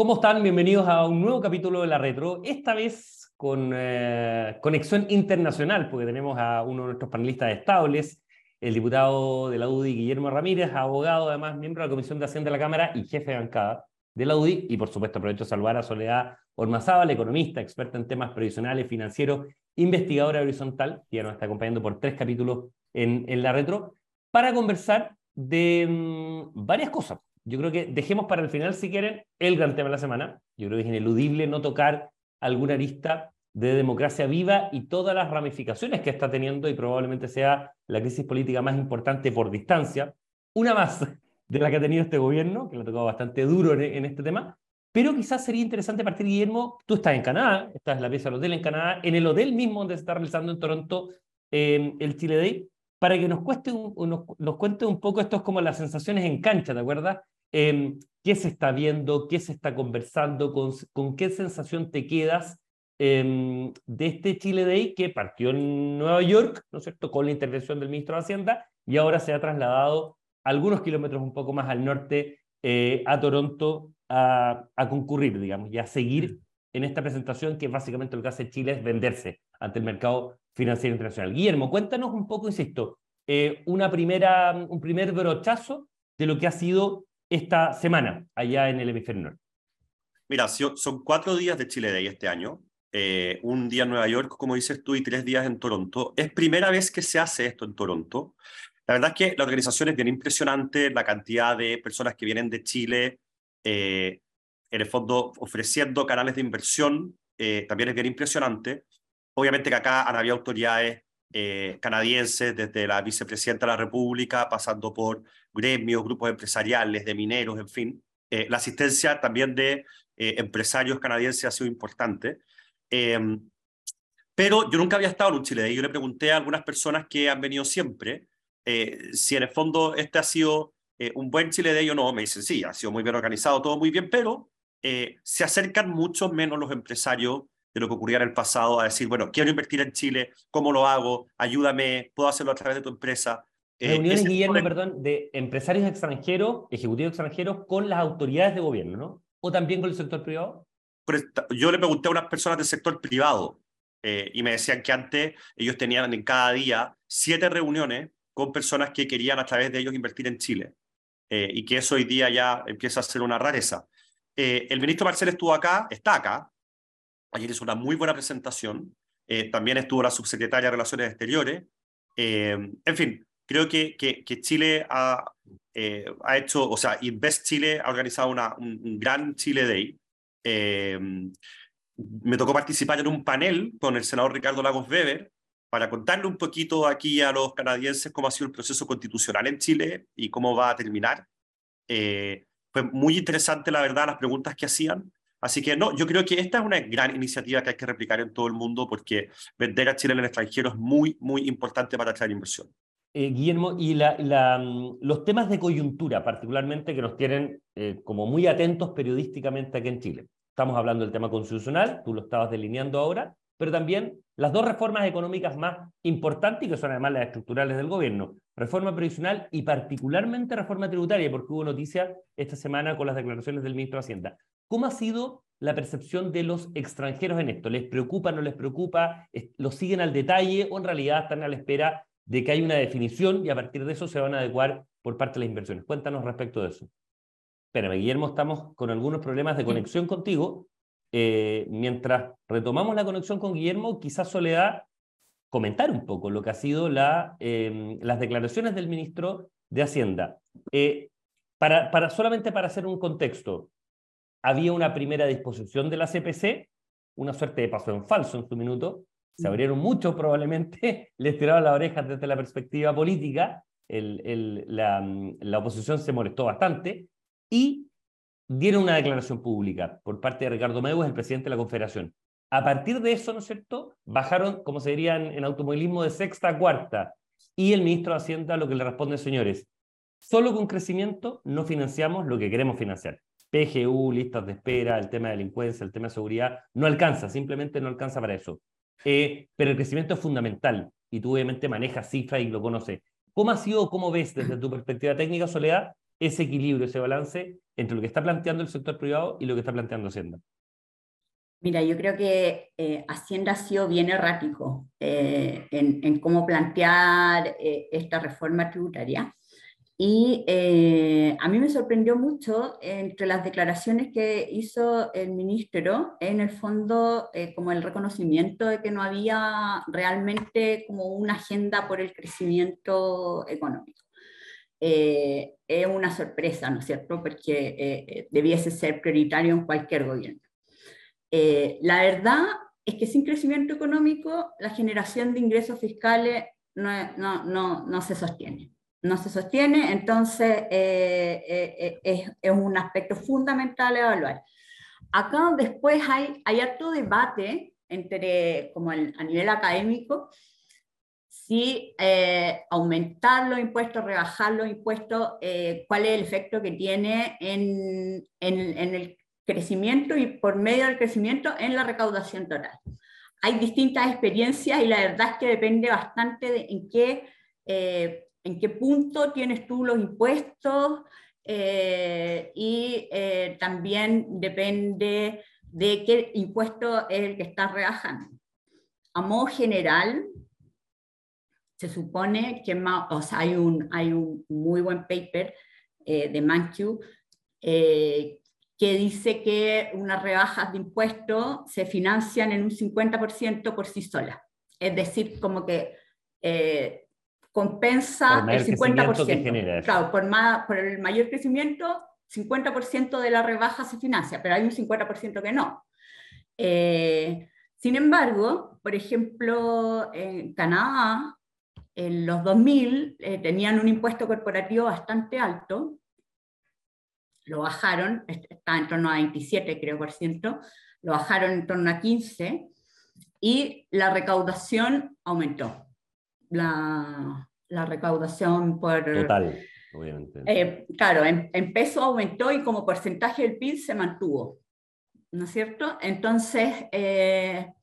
¿Cómo están? Bienvenidos a un nuevo capítulo de La Retro, esta vez con eh, conexión internacional, porque tenemos a uno de nuestros panelistas estables, el diputado de la UDI, Guillermo Ramírez, abogado, además, miembro de la Comisión de Hacienda de la Cámara y jefe de bancada de la UDI, y por supuesto aprovecho a saludar a Soledad Ormazábal, economista, experta en temas previsionales, financieros, investigadora horizontal, que ya nos está acompañando por tres capítulos en, La Retro, para conversar de mm, varias cosas yo creo que dejemos para el final, si quieren, el gran tema de la semana. Yo creo que es ineludible no tocar alguna arista de democracia viva y todas las ramificaciones que está teniendo y probablemente sea la crisis política más importante por distancia, una más de la que ha tenido este gobierno, que le ha tocado bastante duro en, este tema, pero quizás sería interesante partir, Guillermo, tú estás en Canadá, estás en la pieza del hotel en Canadá, en el hotel mismo donde se está realizando en Toronto eh, el Chile Day, para que nos, cueste nos, nos, cuente un poco esto es como las sensaciones en cancha, ¿te acuerdas? Eh, ¿Qué se está viendo? ¿Qué se está conversando? ¿Con, qué sensación te quedas eh, de este Chile Day que partió en Nueva York, ¿no es cierto?, con la intervención del ministro de Hacienda y ahora se ha trasladado algunos kilómetros un poco más al norte eh, a Toronto a, a, concurrir, digamos, y a seguir. En esta presentación que básicamente lo que hace Chile es venderse ante el mercado financiero internacional. Guillermo, cuéntanos un poco, insisto, eh, una primera, un primer brochazo de lo que ha sido esta semana allá en el hemisferio norte? Mira, son cuatro días de Chile Day este año. Eh, un día en Nueva York, como dices tú, y tres días en Toronto. Es primera vez que se hace esto en Toronto. La verdad es que la organización es bien impresionante, la cantidad de personas que vienen de Chile, eh, en el fondo ofreciendo canales de inversión, eh, también es bien impresionante. Obviamente que acá han habido autoridades eh, canadienses, desde la vicepresidenta de la República, pasando por gremios, grupos empresariales, de mineros, en fin. Eh, la asistencia también de eh, empresarios canadienses ha sido importante. Em, pero yo nunca había estado en un Chile y yo le pregunté a algunas personas que han venido siempre si en el fondo este ha sido un buen Chile de ellos o no. Me dicen, sí, ha sido muy bien organizado, todo muy bien, pero se acercan mucho menos los empresarios de lo que ocurría en el pasado a decir, bueno, quiero invertir en Chile, ¿cómo lo hago? Ayúdame, ¿puedo hacerlo a través de tu empresa? Eh, Reuniones, Guillermo, perdón, de empresarios extranjeros, ejecutivos extranjeros con las autoridades de gobierno, ¿no? ¿O también con el sector privado? Yo le pregunté a unas personas del sector privado eh, y me decían que antes ellos tenían en cada día siete reuniones con personas que querían a través de ellos invertir en Chile eh, y que eso hoy día ya empieza a ser una rareza. El ministro Marcel estuvo acá, está acá, Ayer hizo una muy buena presentación. Eh, también estuvo la subsecretaria de Relaciones Exteriores. Eh, en fin, creo que, Chile ha, eh, ha, hecho, o sea, Invest Chile ha organizado una, un, gran Chile Day. me tocó participar en un panel con el senador Ricardo Lagos Weber para contarle un poquito aquí a los canadienses cómo ha sido el proceso constitucional en Chile y cómo va a terminar. Fue muy interesante, la verdad, las preguntas que hacían. Así que no, yo creo que esta es una gran iniciativa que hay que replicar en todo el mundo porque vender a Chile en el extranjero es muy, muy importante para atraer inversión. Eh, Guillermo, y la, mm, los temas de coyuntura, particularmente que nos tienen eh, como muy atentos periodísticamente aquí en Chile. Estamos hablando del tema constitucional, tú lo estabas delineando ahora, pero también las dos reformas económicas más importantes, que son además las estructurales del gobierno, reforma previsional y particularmente reforma tributaria, porque hubo noticia esta semana con las declaraciones del ministro de Hacienda. ¿Cómo ha sido la percepción de los extranjeros en esto? ¿Les preocupa, no les preocupa? ¿Lo siguen al detalle o en realidad están a la espera de que haya una definición y a partir de eso se van a adecuar por parte de las inversiones? Cuéntanos respecto de eso. Espérame, Guillermo, estamos con algunos problemas de conexión contigo. Eh, mientras retomamos la conexión con Guillermo, quizás Soledad comentar un poco lo que ha sido la, em, las declaraciones del ministro de Hacienda. Eh, para, para, solamente para hacer un contexto, había una primera disposición de la CPC, una suerte de paso en falso en su minuto, se mm. abrieron mucho probablemente, les tiraron las orejas desde la perspectiva política, el, el, la, la, oposición se molestó bastante y dieron una declaración pública por parte de Ricardo Meus, el presidente de la Confederación. A partir de eso, ¿no es cierto?, bajaron, como se diría en, en automovilismo, de sexta a cuarta. Y el ministro de Hacienda lo que le responde, señores, solo con crecimiento no financiamos lo que queremos financiar. PGU, listas de espera, el tema de delincuencia, el tema de seguridad, no alcanza, simplemente no alcanza para eso. Eh, pero el crecimiento es fundamental y tú obviamente manejas cifras y lo conoces. ¿Cómo ha sido, cómo ves desde tu perspectiva técnica, Soledad, ese equilibrio, ese balance entre lo que está planteando el sector privado y lo que está planteando Hacienda? Mira, yo creo que eh, Hacienda ha sido bien errático eh, en, cómo plantear eh, esta reforma tributaria. Y a mí me sorprendió mucho entre las declaraciones que hizo el ministro, en el fondo, como el reconocimiento de que no había realmente como una agenda por el crecimiento económico. Es una sorpresa, ¿no es cierto? Porque debiese ser prioritario en cualquier gobierno. Eh, la verdad es que sin crecimiento económico la generación de ingresos fiscales no, no, no, no se sostiene. No se sostiene, entonces eh, eh, es, es, un aspecto fundamental a evaluar. Acá después hay, hay harto debate entre, como a nivel académico, si aumentar los impuestos, rebajar los impuestos, cuál es el efecto que tiene en, en, en, el crecimiento y por medio del crecimiento en la recaudación total. Hay distintas experiencias y la verdad es que depende bastante de en qué, eh, en qué punto tienes tú los impuestos eh, y eh, también depende de qué impuesto es el que estás rebajando. A modo general, se supone que o sea, hay, un, hay un muy buen paper de Mankiw que dice que unas rebajas de impuestos se financian en un 50% por sí solas. Es decir, como que eh, compensa el 50%. claro, por, más, por el mayor crecimiento, 50% de la rebaja se financia, pero hay un 50% que no. Eh, sin embargo, por ejemplo, en Canadá, en los 2000 eh, tenían un impuesto corporativo bastante alto, lo bajaron, está en torno a 27 creo por ciento, lo bajaron en torno a 15 y la recaudación aumentó. La, la recaudación por... Total, obviamente. Eh, claro, en, peso aumentó y como porcentaje del PIB se mantuvo, ¿no es cierto? Entonces, eh,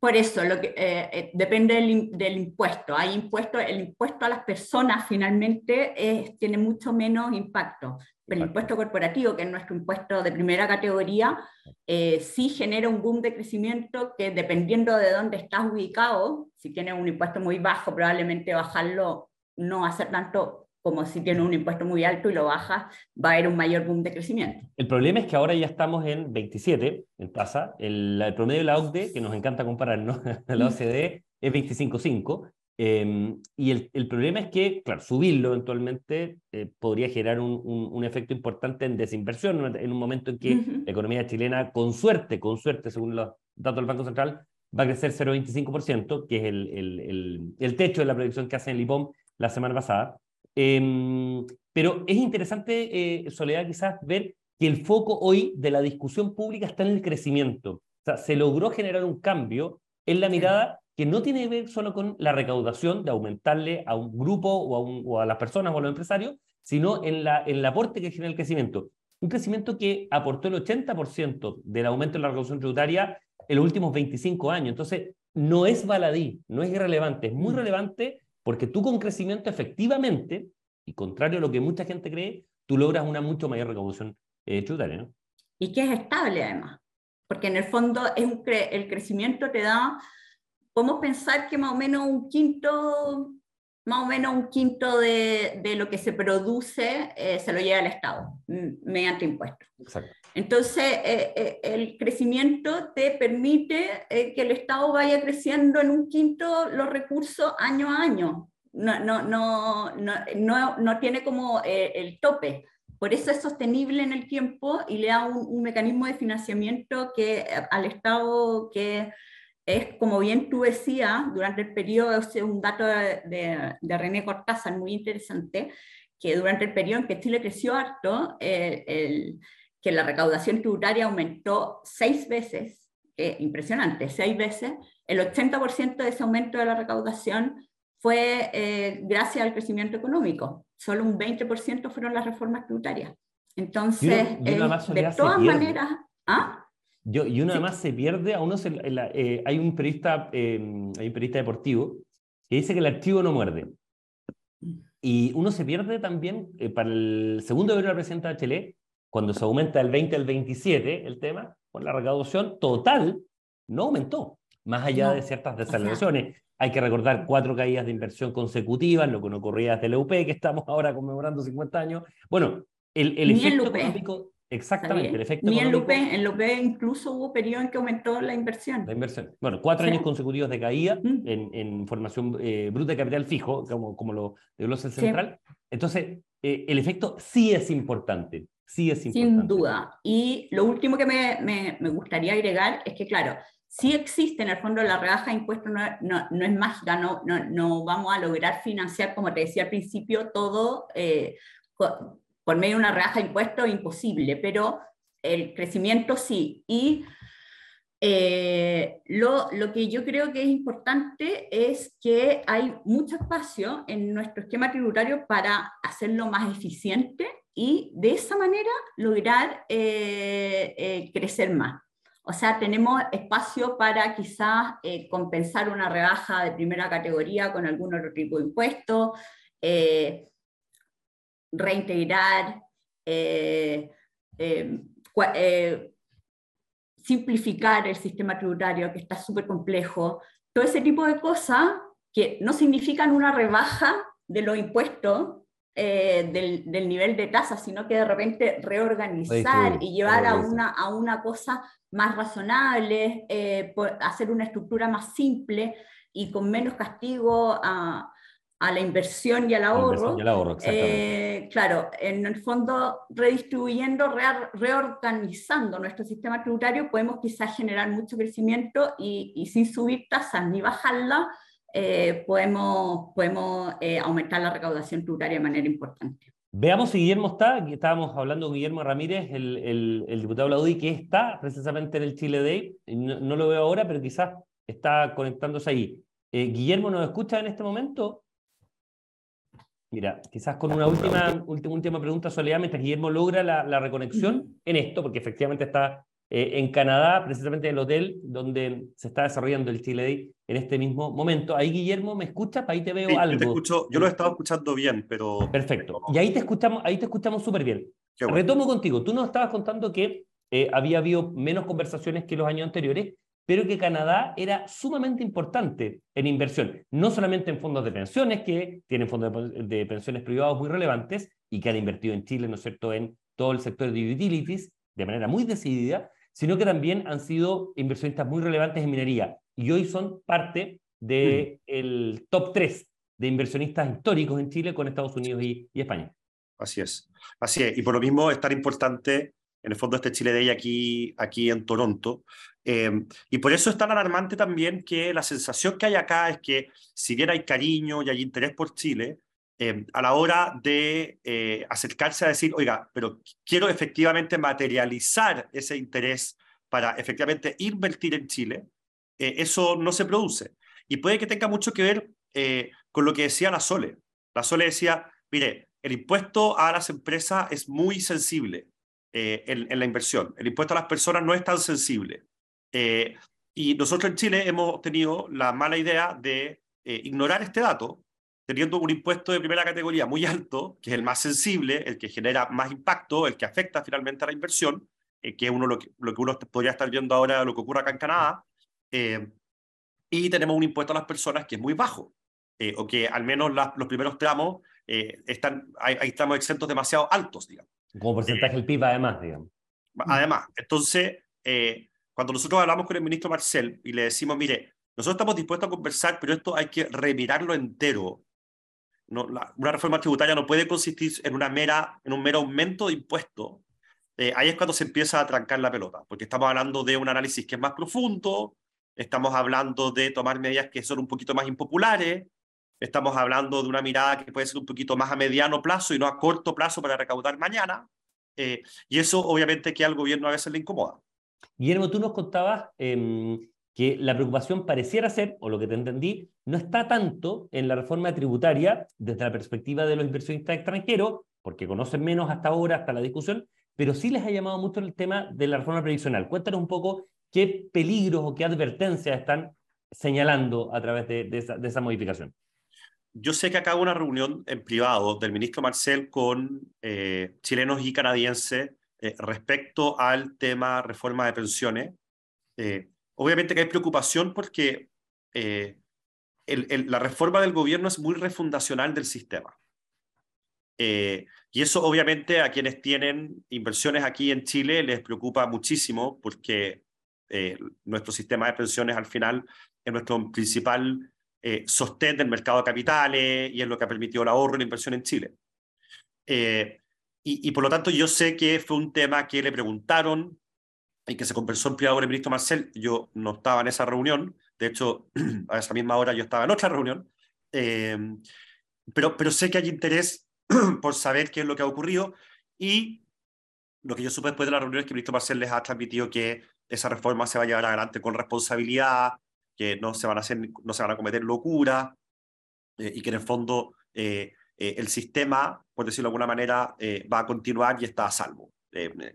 por eso, lo que, eh, depende del, impuesto. Hay impuesto, el impuesto a las personas finalmente tiene mucho menos impacto el impuesto corporativo, que es nuestro impuesto de primera categoría, eh, sí genera un boom de crecimiento que dependiendo de dónde estás ubicado, si tienes un impuesto muy bajo, probablemente bajarlo no ser tanto como si tienes un impuesto muy alto y lo bajas, va a haber un mayor boom de crecimiento. El problema es que ahora ya estamos en 27 en tasa, el, el promedio de la OCDE, que nos encanta compararnos, la OCDE es 25.5, Em, y el, el, problema es que, claro, subirlo eventualmente eh, podría generar un, un, efecto importante en desinversión en un momento en que la economía chilena, con suerte, con suerte, según los datos del Banco Central, va a crecer 0,25%, que es el, el, el, techo de la predicción que hace el IPOM la semana pasada. Em, pero es interesante, eh, Soledad, quizás ver que el foco hoy de la discusión pública está en el crecimiento. O sea, se logró generar un cambio en la mirada que no tiene que ver solo con la recaudación de aumentarle a un grupo o a, o a las personas o a los empresarios, sino en, la, en el aporte que genera el crecimiento. Un crecimiento que aportó el 80% del aumento de la recaudación tributaria en los últimos 25 años. Entonces, no es baladí, no es irrelevante, es muy mm. relevante porque tú con crecimiento efectivamente, y contrario a lo que mucha gente cree, tú logras una mucho mayor recaudación eh, tributaria. ¿no? Y que es estable además, porque en el fondo es un el crecimiento te da podemos pensar que más o menos un quinto, más o menos un quinto de, de lo que se produce eh, se lo lleva al Estado mediante impuestos. Entonces, eh, eh, el crecimiento te permite que el Estado vaya creciendo en un quinto los recursos año a año. No, no, no, no, no tiene como el tope. Por eso es sostenible en el tiempo y le da un, mecanismo de financiamiento que al Estado que es, como bien tú decías, durante el periodo, es un dato de, de, René Cortázar muy interesante, que durante el periodo en que Chile creció harto, eh, el, que la recaudación tributaria aumentó seis veces, impresionante, seis veces, el 80% de ese aumento de la recaudación fue eh, gracias al crecimiento económico, solo un 20% fueron las reformas tributarias. Entonces, de todas maneras... ¿ah? Yo, y uno además se pierde, a uno se, eh, hay, un periodista, eh, hay un periodista deportivo que dice que el archivo no muerde. Y uno se pierde también eh, para el segundo gobierno de la presidenta Bachelet, cuando se aumenta del 20 al 27 el tema, con la recaudación total no aumentó, más allá de ciertas desaceleraciones. Hay que recordar cuatro caídas de inversión consecutivas, lo que no ocurría desde la UP, que estamos ahora conmemorando 50 años. Bueno, el, el efecto económico Exactamente, el efecto Ni en Lupe, en Lupe incluso hubo periodo en que aumentó la inversión. La inversión. Bueno, cuatro años consecutivos de caída mm. en, en, formación eh, bruta de capital fijo, como, como lo de el Central. Entonces, eh, el efecto sí es importante. Sí es importante. Sin duda. Y lo último que me, me, me gustaría agregar es que, claro, sí existe en el fondo la rebaja de impuestos, no, no, no es mágica, no, no, no, vamos a lograr financiar, como te decía al principio, todo. Eh, por medio de una rebaja de impuestos imposible, pero el crecimiento sí. Y eh, lo, lo, que yo creo que es importante es que hay mucho espacio en nuestro esquema tributario para hacerlo más eficiente y de esa manera lograr eh, eh, crecer más. O sea, tenemos espacio para quizás compensar una rebaja de primera categoría con algún otro tipo de impuesto, reintegrar, eh, eh, eh, simplificar el sistema tributario que está súper complejo, todo ese tipo de cosas que no significan una rebaja de los impuestos del, del, nivel de tasa, sino que de repente reorganizar y llevar a una, a una cosa más razonable, hacer una estructura más simple y con menos castigo a, a la inversión y al ahorro. eh, claro, en el fondo, redistribuyendo, reorganizando nuestro sistema tributario, podemos quizás generar mucho crecimiento y, y sin subir tasas ni bajarla, eh, podemos, podemos eh, aumentar la recaudación tributaria de manera importante. Veamos si Guillermo está, estábamos hablando con Guillermo Ramírez, el, el, el diputado de la UDI, que está precisamente en el Chile Day, no, no lo veo ahora, pero quizás está conectándose ahí. Eh, Guillermo, ¿nos escucha en este momento? Mira, quizás con una última, última, última pregunta, Soledad, mientras Guillermo logra la, la reconexión en esto, porque efectivamente está eh, en Canadá, precisamente en el hotel donde se está desarrollando el Chile Day en este mismo momento. Ahí, Guillermo, ¿me escuchas? Ahí te veo algo. Yo, te escucho, yo lo he estado escuchando bien, pero... Perfecto. Y ahí te escuchamos, ahí te escuchamos súper bien. Retomo contigo. Tú nos estabas contando que eh, había habido menos conversaciones que los años anteriores pero que Canadá era sumamente importante en inversión, no solamente en fondos de pensiones, que tienen fondos de, pensiones privados muy relevantes y que han invertido en Chile, ¿no es cierto?, en todo el sector de utilities de manera muy decidida, sino que también han sido inversionistas muy relevantes en minería y hoy son parte del el top 3 de inversionistas históricos en Chile con Estados Unidos y, y España. Así es, así es. Y por lo mismo es tan importante en el fondo este Chile Day aquí, aquí en Toronto. Eh, y por eso es tan alarmante también que la sensación que hay acá es que si bien hay cariño y hay interés por Chile, eh, a la hora de eh, acercarse a decir, oiga, pero quiero efectivamente materializar ese interés para efectivamente invertir en Chile, eso no se produce. Y puede que tenga mucho que ver con lo que decía la Sole. La Sole decía, mire, el impuesto a las empresas es muy sensible. Eh, en, la inversión. El impuesto a las personas no es tan sensible. Eh, y nosotros en Chile hemos tenido la mala idea de eh, ignorar este dato, teniendo un impuesto de primera categoría muy alto, que es el más sensible, el que genera más impacto, el que afecta finalmente a la inversión, que es uno, lo, que, lo que uno podría estar viendo ahora, lo que ocurre acá en Canadá. y tenemos un impuesto a las personas que es muy bajo, o que al menos los primeros tramos están, hay, hay tramos exentos demasiado altos, digamos. Como porcentaje del PIB, además, digamos. Además, entonces, eh, cuando nosotros hablamos con el ministro Marcel y le decimos, mire, nosotros estamos dispuestos a conversar, pero esto hay que remirarlo entero. No, una reforma tributaria no puede consistir en, una mera, en un mero aumento de impuestos. Eh, ahí es cuando se empieza a trancar la pelota, porque estamos hablando de un análisis que es más profundo, estamos hablando de tomar medidas que son un poquito más impopulares, Estamos hablando de una mirada que puede ser un poquito más a mediano plazo y no a corto plazo para recaudar mañana. Eh, y eso obviamente que al gobierno a veces le incomoda. Guillermo, tú nos contabas em, que la preocupación pareciera ser, o lo que te entendí, no está tanto en la reforma tributaria desde la perspectiva de los inversionistas extranjeros, porque conocen menos hasta ahora, hasta la discusión, pero sí les ha llamado mucho el tema de la reforma previsional. Cuéntanos un poco qué peligros o qué advertencias están señalando a través de esa modificación. yo sé que acá hubo una reunión en privado del ministro Marcel con chilenos y canadienses respecto al tema reforma de pensiones. Obviamente que hay preocupación porque la reforma del gobierno es muy refundacional del sistema. Eh, y eso obviamente a quienes tienen inversiones aquí en Chile les preocupa muchísimo porque eh, nuestro sistema de pensiones al final es nuestro principal eh, sostén del mercado de capitales y es lo que ha permitido el ahorro y la inversión en Chile. Y, y, por lo tanto yo sé que fue un tema que le preguntaron y que se conversó en privado con el ministro Marcel. Yo no estaba en esa reunión, de hecho a esa misma hora yo estaba en otra reunión, pero, pero sé que hay interés por saber qué es lo que ha ocurrido y lo que yo supe después de la reunión es que el ministro Marcel les ha transmitido que esa reforma se va a llevar adelante con responsabilidad, que no se van a, hacer, no se van a cometer locuras eh, y que en el fondo eh, eh, el sistema, por decirlo de alguna manera, va a continuar y está a salvo.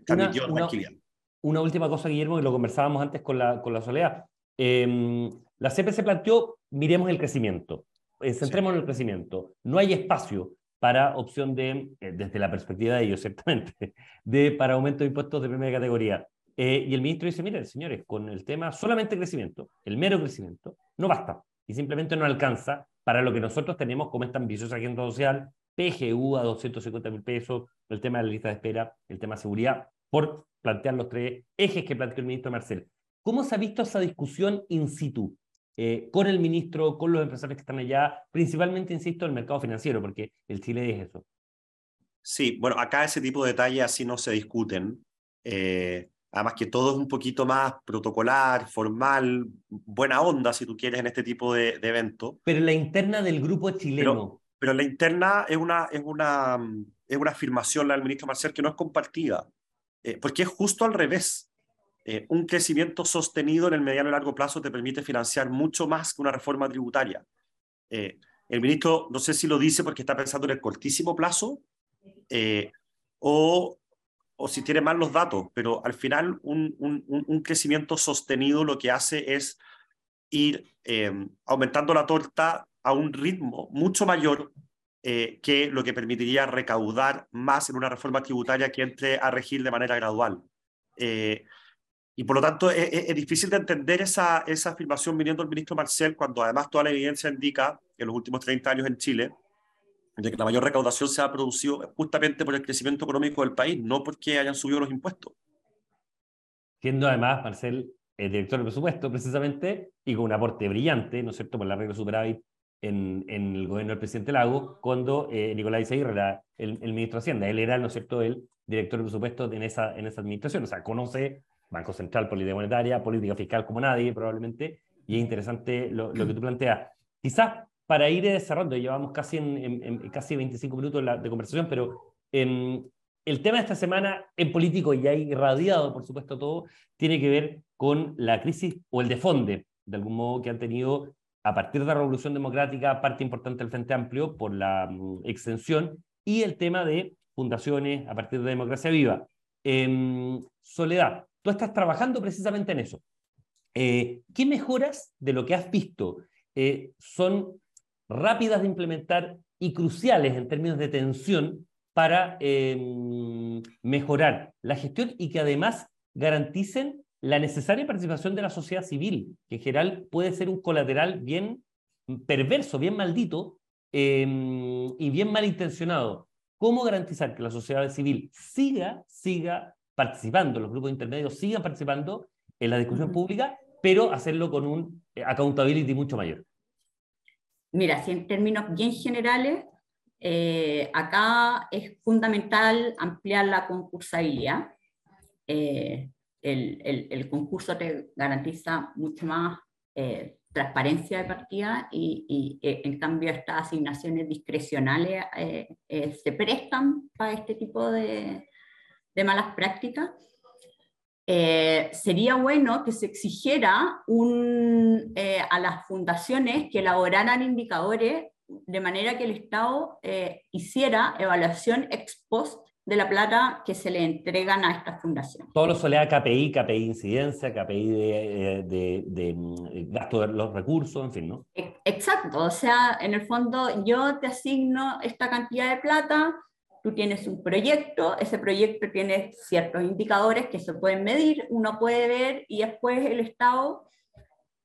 Una, una, una, última cosa, Guillermo, y lo conversábamos antes con la, con la Soledad. Em, la CP se planteó, miremos el crecimiento, centrémonos en el crecimiento. No hay espacio para opción de, eh, desde la perspectiva de ellos, ciertamente, de, para aumento de impuestos de primera categoría. Eh, y el ministro dice, miren, señores, con el tema solamente crecimiento, el mero crecimiento, no basta y simplemente no alcanza para lo que nosotros tenemos como esta ambiciosa agenda social, PGU a 250 mil pesos, el tema de la lista de espera, el tema de seguridad, por plantear los tres ejes que planteó el ministro Marcel. ¿Cómo se ha visto esa discusión in situ? Eh, con el ministro, con los empresarios que están allá, principalmente, insisto, el mercado financiero, porque el Chile es eso. Sí, bueno, acá ese tipo de detalles así no se discuten. Eh, además que todo es un poquito más protocolar, formal, buena onda, si tú quieres, en este tipo de, de eventos. Pero la interna del grupo chileno. Pero, la interna es una, es, una, es una afirmación, la del ministro Marcel, que no es compartida, eh, porque es justo al revés. Eh, un crecimiento sostenido en el mediano y largo plazo te permite financiar mucho más que una reforma tributaria. Eh, el ministro, no sé si lo dice porque está pensando en el cortísimo plazo eh, o, o, si tiene mal los datos, pero al final un, un, un crecimiento sostenido lo que hace es ir aumentando la torta a un ritmo mucho mayor que lo que permitiría recaudar más en una reforma tributaria que entre a regir de manera gradual. Y por lo tanto es, difícil de entender esa, esa afirmación viniendo del ministro Marcel cuando además toda la evidencia indica que en los últimos 30 años en Chile de que la mayor recaudación se ha producido justamente por el crecimiento económico del país, no porque hayan subido los impuestos. Siendo además Marcel el director del presupuesto precisamente y con un aporte brillante, ¿no es cierto?, por la regla superávit en, en el gobierno del presidente Lago, cuando eh, Nicolás Izaguirre era el, el, ministro de Hacienda. Él era, ¿no es cierto?, el director del presupuesto en esa, en esa administración. O sea, conoce Banco Central, política monetaria, política fiscal como nadie, probablemente, y es interesante lo, que tú planteas. Quizás para ir desarrollando, llevamos casi, en, casi 25 minutos de conversación, pero el tema de esta semana en político, y hay irradiado, por supuesto, todo, tiene que ver con la crisis o el defonde, de algún modo, que han tenido a partir de la Revolución Democrática, parte importante del Frente Amplio, por la mm, extensión, y el tema de fundaciones a partir de Democracia Viva. Eh, Soledad, Tú estás trabajando precisamente en eso. Eh, ¿Qué mejoras de lo que has visto eh, son rápidas de implementar y cruciales en términos de tensión para em, mejorar la gestión y que además garanticen la necesaria participación de la sociedad civil, que en general puede ser un colateral bien perverso, bien maldito em, y bien malintencionado. ¿Cómo garantizar que la sociedad civil siga, siga participando, los grupos intermedios sigan participando en la discusión pública, pero hacerlo con un eh, accountability mucho mayor. Mira, si en términos bien generales, eh, acá es fundamental ampliar la concursabilidad. Eh, el, el, concurso te garantiza mucho más transparencia de partida y, en cambio estas asignaciones discrecionales se prestan para este tipo de, de malas prácticas, eh, sería bueno que se exigiera un, eh, a las fundaciones que elaboraran indicadores de manera que el Estado eh, hiciera evaluación ex post de la plata que se le entregan a estas fundaciones. Todo lo solea KPI, KPI incidencia, KPI de, eh, de, de, mm, gasto de los recursos, en fin, ¿no? E, exacto, o sea, en el fondo yo te asigno esta cantidad de plata, tú tienes un proyecto, ese proyecto tiene ciertos indicadores que se pueden medir, uno puede ver y después el Estado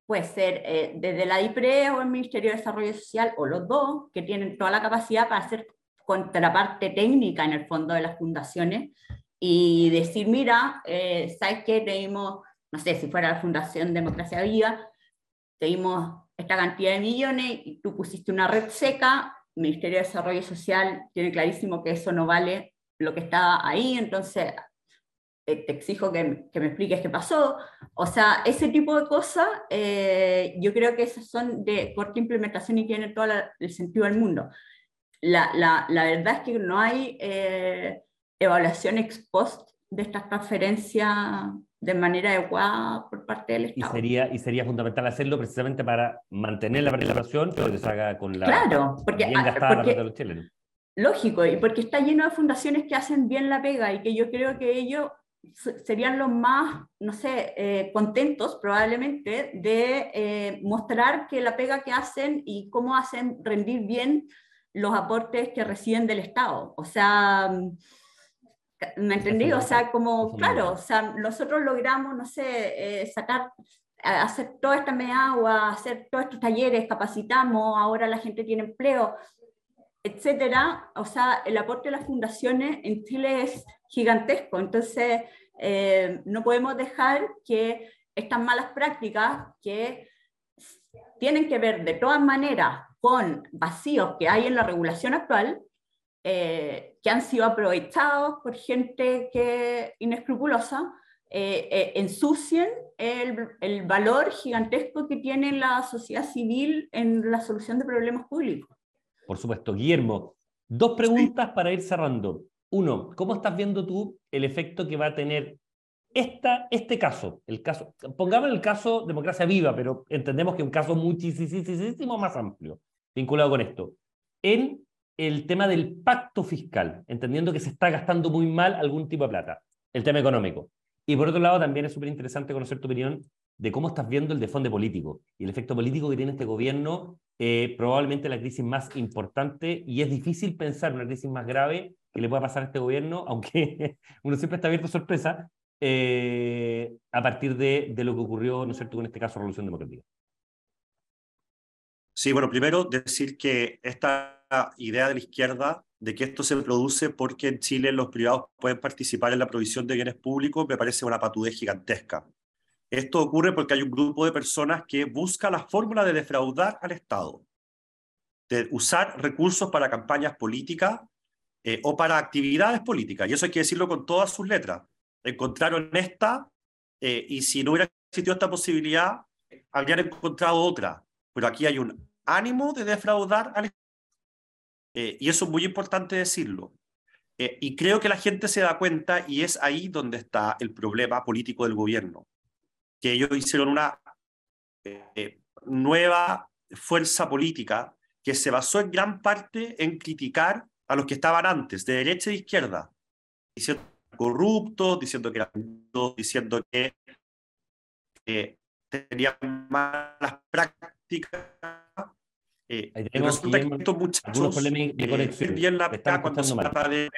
puede ser eh, desde la DIPRE o el Ministerio de Desarrollo Social o los dos, que tienen toda la capacidad para hacer contraparte técnica en el fondo de las fundaciones y decir, mira, eh, ¿sabes qué? Tenemos, no sé, si fuera la Fundación Democracia Viva, tenemos esta cantidad de millones y tú pusiste una red seca, el Ministerio de Desarrollo Social tiene clarísimo que eso no vale lo que está ahí, entonces eh, te exijo que, que, me expliques qué pasó. O sea, ese tipo de cosas, eh, yo creo que esas son de corta implementación y tienen todo el sentido del mundo la, la, la, verdad es que no hay eh, evaluación ex post de estas transferencias de manera adecuada por parte del Estado. Y sería, y sería fundamental hacerlo precisamente para mantener la participación, pero que se haga con la claro, porque, bien gastada porque, de los chilenos. Lógico, y porque está lleno de fundaciones que hacen bien la pega y que yo creo que ellos serían los más, no sé, eh, contentos probablemente de eh, mostrar que la pega que hacen y cómo hacen rendir bien los aportes que reciben del Estado. O sea, ¿me entendí? O sea, como, claro, o sea, nosotros logramos, no sé, eh, sacar, hacer toda esta media agua, hacer todos estos talleres, capacitamos, ahora la gente tiene empleo, etcétera. O sea, el aporte de las fundaciones en Chile es gigantesco. Entonces, eh, no podemos dejar que estas malas prácticas que tienen que ver de todas maneras con vacíos que hay en la regulación actual, eh, que han sido aprovechados por gente que inescrupulosa, eh, eh, ensucien el, el, valor gigantesco que tiene la sociedad civil en la solución de problemas públicos. Por supuesto. Guillermo, dos preguntas sí. para ir cerrando. Uno, ¿cómo estás viendo tú el efecto que va a tener esta, este caso? El caso pongamos el caso democracia viva, pero entendemos que es un caso muchísimo más amplio vinculado con esto, en el tema del pacto fiscal, entendiendo que se está gastando muy mal algún tipo de plata, el tema económico. Y por otro lado, también es súper interesante conocer tu opinión de cómo estás viendo el defonde político y el efecto político que tiene este gobierno, eh, probablemente la crisis más importante, y es difícil pensar una crisis más grave que le pueda pasar a este gobierno, aunque uno siempre está abierto a sorpresa, eh, a partir de, lo que ocurrió, ¿no es cierto?, en este caso, Revolución Democrática. Sí, bueno, primero decir que esta idea de la izquierda de que esto se produce porque en Chile los privados pueden participar en la provisión de bienes públicos me parece una patudez gigantesca. Esto ocurre porque hay un grupo de personas que busca la fórmula de defraudar al Estado, de usar recursos para campañas políticas eh, o para actividades políticas. Y eso hay que decirlo con todas sus letras. Encontraron esta eh, y si no hubiera existido esta posibilidad, habrían encontrado otra. Pero aquí hay un ánimo de defraudar al eh, y eso es muy importante decirlo. Eh, y creo que la gente se da cuenta y es ahí donde está el problema político del gobierno, que ellos hicieron una eh, nueva fuerza política que se basó en gran parte en criticar a los que estaban antes, de derecha e de izquierda, diciendo corruptos, diciendo que eran diciendo que tenían malas prácticas eh, Ahí tenemos, resulta que estos muchachos problemas de conexión. Eh, bien la PK cuando se trata de...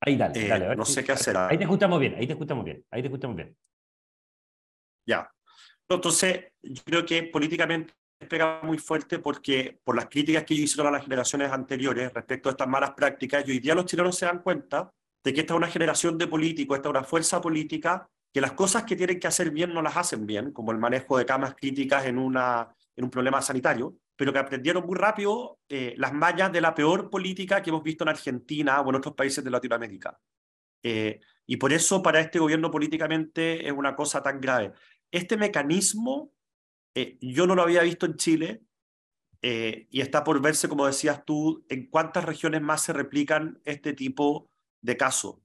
Ahí dale, eh, dale. no si, sé qué hacer. Ahí te escuchamos bien, ahí te escuchamos bien, ahí te escuchamos bien. Ya. Entonces, yo creo que políticamente pega muy fuerte porque por las críticas que ellos hicieron a las generaciones anteriores respecto a estas malas prácticas, y hoy día los chilenos se dan cuenta de que esta es una generación de políticos, esta es una fuerza política, que las cosas que tienen que hacer bien no las hacen bien, como el manejo de camas críticas en una en un problema sanitario, pero que aprendieron muy rápido eh, las mallas de la peor política que hemos visto en Argentina o en otros países de Latinoamérica. Eh, y por eso para este gobierno políticamente es una cosa tan grave. Este mecanismo eh, yo no lo había visto en Chile y está por verse, como decías tú, en cuántas regiones más se replican este tipo de casos.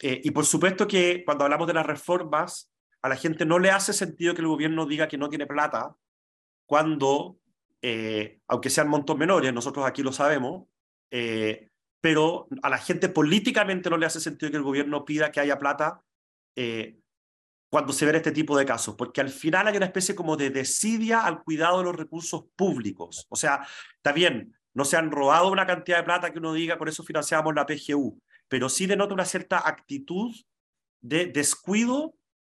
Y por supuesto que cuando hablamos de las reformas, a la gente no le hace sentido que el gobierno diga que no tiene plata cuando, eh, aunque sean montos menores, nosotros aquí lo sabemos, eh, pero a la gente políticamente no le hace sentido que el gobierno pida que haya plata eh, cuando se ve este tipo de casos, porque al final hay una especie como de desidia al cuidado de los recursos públicos. O sea, está bien, no se han robado una cantidad de plata que uno diga, por eso financiamos la PGU, pero sí denota una cierta actitud de descuido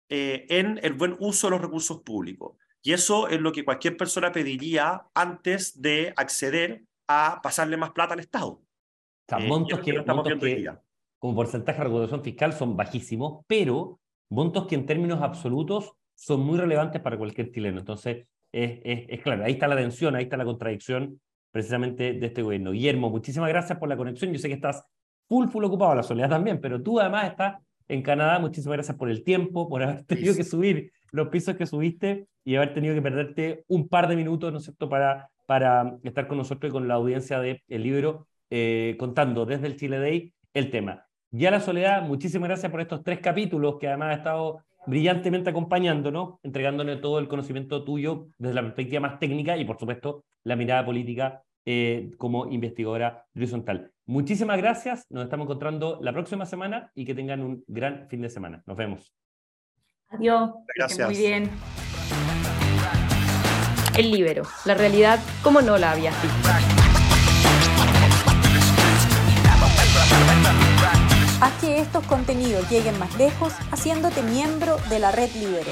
eh, en el buen uso de los recursos públicos. Y eso es lo que cualquier persona pediría antes de acceder a pasarle más plata al Estado. Eh, montos que, como porcentaje de recaudación fiscal son bajísimos, pero montos que en términos absolutos son muy relevantes para cualquier chileno. Entonces, es, es, claro, ahí está la tensión, ahí está la contradicción precisamente de este gobierno. Guillermo, muchísimas gracias por la conexión. Yo sé que estás full, full ocupado, la soledad también, pero tú además estás en Canadá. Muchísimas gracias por el tiempo, por haber tenido que subir los pisos que subiste y haber tenido que perderte un par de minutos, ¿no es cierto?, para, para estar con nosotros y con la audiencia del libro, eh, contando desde el Chile Day el tema. Ya la Soledad, muchísimas gracias por estos tres capítulos que además ha estado brillantemente acompañándonos, entregándonos todo el conocimiento tuyo desde la perspectiva más técnica y, por supuesto, la mirada política eh, como investigadora horizontal. Muchísimas gracias, nos estamos encontrando la próxima semana y que tengan un gran fin de semana. Nos vemos. Adiós. Gracias. Muy bien. El libero, la realidad como no la había visto. Haz que estos contenidos lleguen más lejos haciéndote miembro de la red Libero.